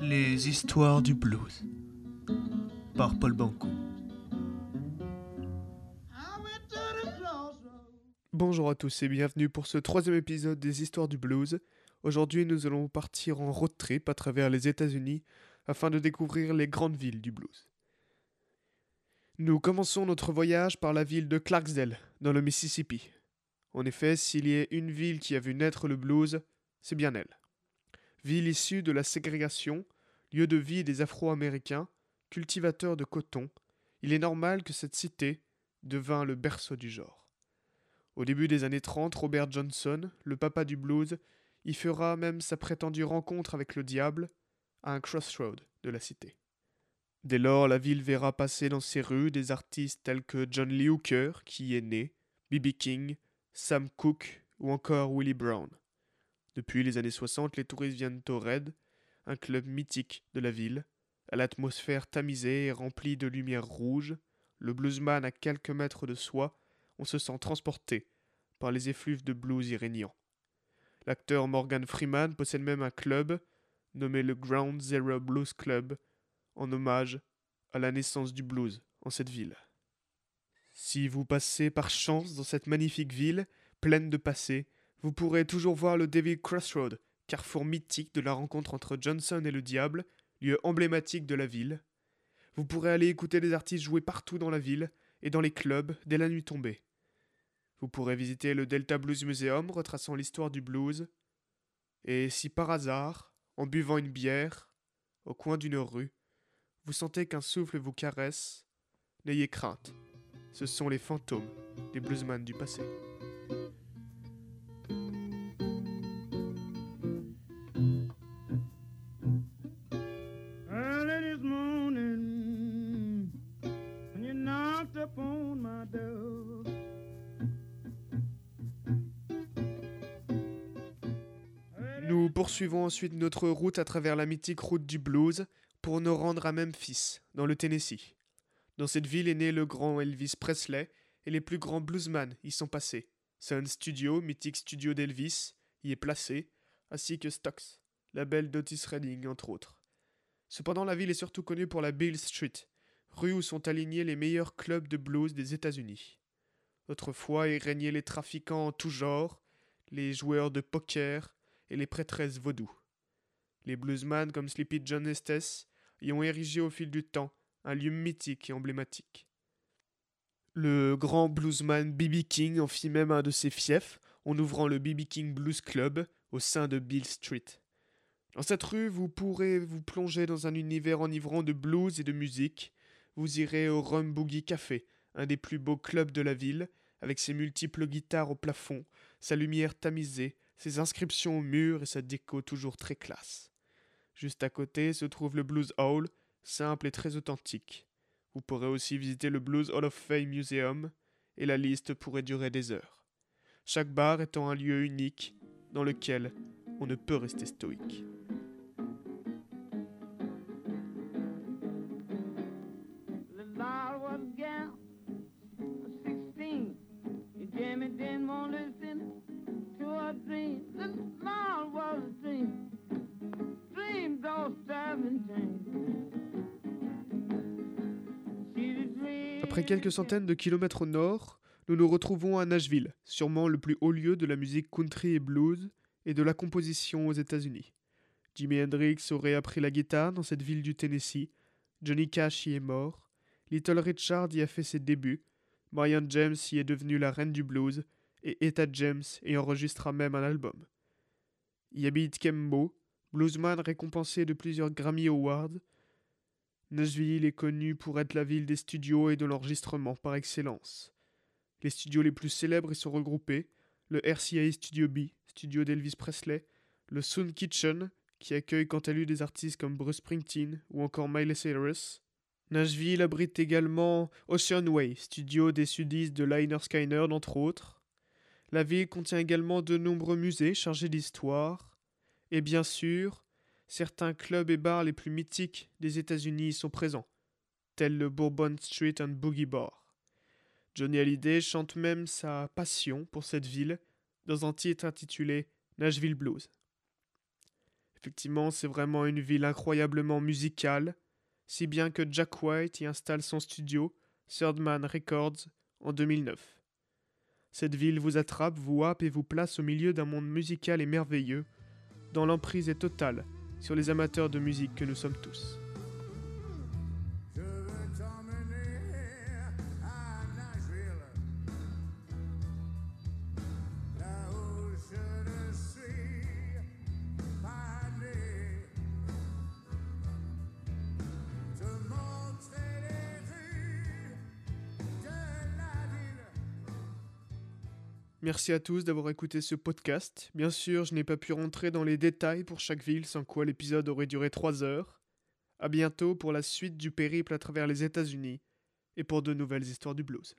Les histoires du blues par Paul Banco. Bonjour à tous et bienvenue pour ce troisième épisode des histoires du blues. Aujourd'hui nous allons partir en road trip à travers les États-Unis afin de découvrir les grandes villes du blues. Nous commençons notre voyage par la ville de Clarksdale, dans le Mississippi. En effet, s'il y a une ville qui a vu naître le blues, c'est bien elle. Ville issue de la ségrégation, lieu de vie des Afro-Américains, cultivateurs de coton, il est normal que cette cité devint le berceau du genre. Au début des années 30, Robert Johnson, le papa du blues, y fera même sa prétendue rencontre avec le diable à un crossroad de la cité. Dès lors, la ville verra passer dans ses rues des artistes tels que John Lee Hooker, qui y est né, B.B. King, Sam Cooke ou encore Willie Brown. Depuis les années 60, les touristes viennent au Red, un club mythique de la ville, à l'atmosphère tamisée et remplie de lumière rouge. Le bluesman à quelques mètres de soi, on se sent transporté par les effluves de blues iréniants. L'acteur Morgan Freeman possède même un club nommé le Ground Zero Blues Club en hommage à la naissance du blues en cette ville. Si vous passez par chance dans cette magnifique ville, pleine de passé, vous pourrez toujours voir le David Crossroad, carrefour mythique de la rencontre entre Johnson et le diable, lieu emblématique de la ville. Vous pourrez aller écouter des artistes jouer partout dans la ville et dans les clubs dès la nuit tombée. Vous pourrez visiter le Delta Blues Museum retraçant l'histoire du blues. Et si par hasard, en buvant une bière, au coin d'une rue, vous sentez qu'un souffle vous caresse, n'ayez crainte, ce sont les fantômes des bluesmen du passé. Nous poursuivons ensuite notre route à travers la mythique route du blues pour nous rendre à Memphis, dans le Tennessee. Dans cette ville est né le grand Elvis Presley et les plus grands bluesmen y sont passés. Sun Studio, mythique studio d'Elvis, y est placé, ainsi que Stocks, label d'Otis Redding entre autres. Cependant, la ville est surtout connue pour la Beale Street, rue où sont alignés les meilleurs clubs de blues des États-Unis. Autrefois y régnaient les trafiquants en tout genre, les joueurs de poker et les prêtresses vaudou. Les bluesmen comme Sleepy John Estes y ont érigé au fil du temps un lieu mythique et emblématique. Le grand bluesman B.B. King en fit même un de ses fiefs en ouvrant le B.B. King Blues Club au sein de Beale Street. Dans cette rue, vous pourrez vous plonger dans un univers enivrant de blues et de musique. Vous irez au Rum Boogie Café, un des plus beaux clubs de la ville, avec ses multiples guitares au plafond, sa lumière tamisée, ses inscriptions au mur et sa déco toujours très classe. Juste à côté se trouve le Blues Hall, simple et très authentique. Vous pourrez aussi visiter le Blues Hall of Fame Museum, et la liste pourrait durer des heures. Chaque bar étant un lieu unique dans lequel on ne peut rester stoïque. Après quelques centaines de kilomètres au nord, nous nous retrouvons à Nashville, sûrement le plus haut lieu de la musique country et blues et de la composition aux États-Unis. Jimi Hendrix aurait appris la guitare dans cette ville du Tennessee, Johnny Cash y est mort, Little Richard y a fait ses débuts, Marianne James y est devenue la reine du blues, et Etta James y enregistra même un album. Y Kembo, bluesman récompensé de plusieurs Grammy Awards, Nashville est connue pour être la ville des studios et de l'enregistrement par excellence. Les studios les plus célèbres y sont regroupés le RCA Studio B, studio d'Elvis Presley, le Sound Kitchen, qui accueille quant à lui des artistes comme Bruce Springsteen ou encore Miley Cyrus. Nashville abrite également Ocean Way, studio des sudistes de Liner Skyner, entre autres. La ville contient également de nombreux musées chargés d'histoire. Et bien sûr, certains clubs et bars les plus mythiques des États-Unis y sont présents, tels le Bourbon Street and Boogie Bar. Johnny Hallyday chante même sa passion pour cette ville dans un titre intitulé Nashville Blues. Effectivement, c'est vraiment une ville incroyablement musicale, si bien que Jack White y installe son studio, Third Man Records, en 2009. Cette ville vous attrape, vous happe et vous place au milieu d'un monde musical et merveilleux, dont l'emprise est totale sur les amateurs de musique que nous sommes tous. Merci à tous d'avoir écouté ce podcast. Bien sûr, je n'ai pas pu rentrer dans les détails pour chaque ville, sans quoi l'épisode aurait duré 3 heures. À bientôt pour la suite du périple à travers les États-Unis et pour de nouvelles histoires du blues.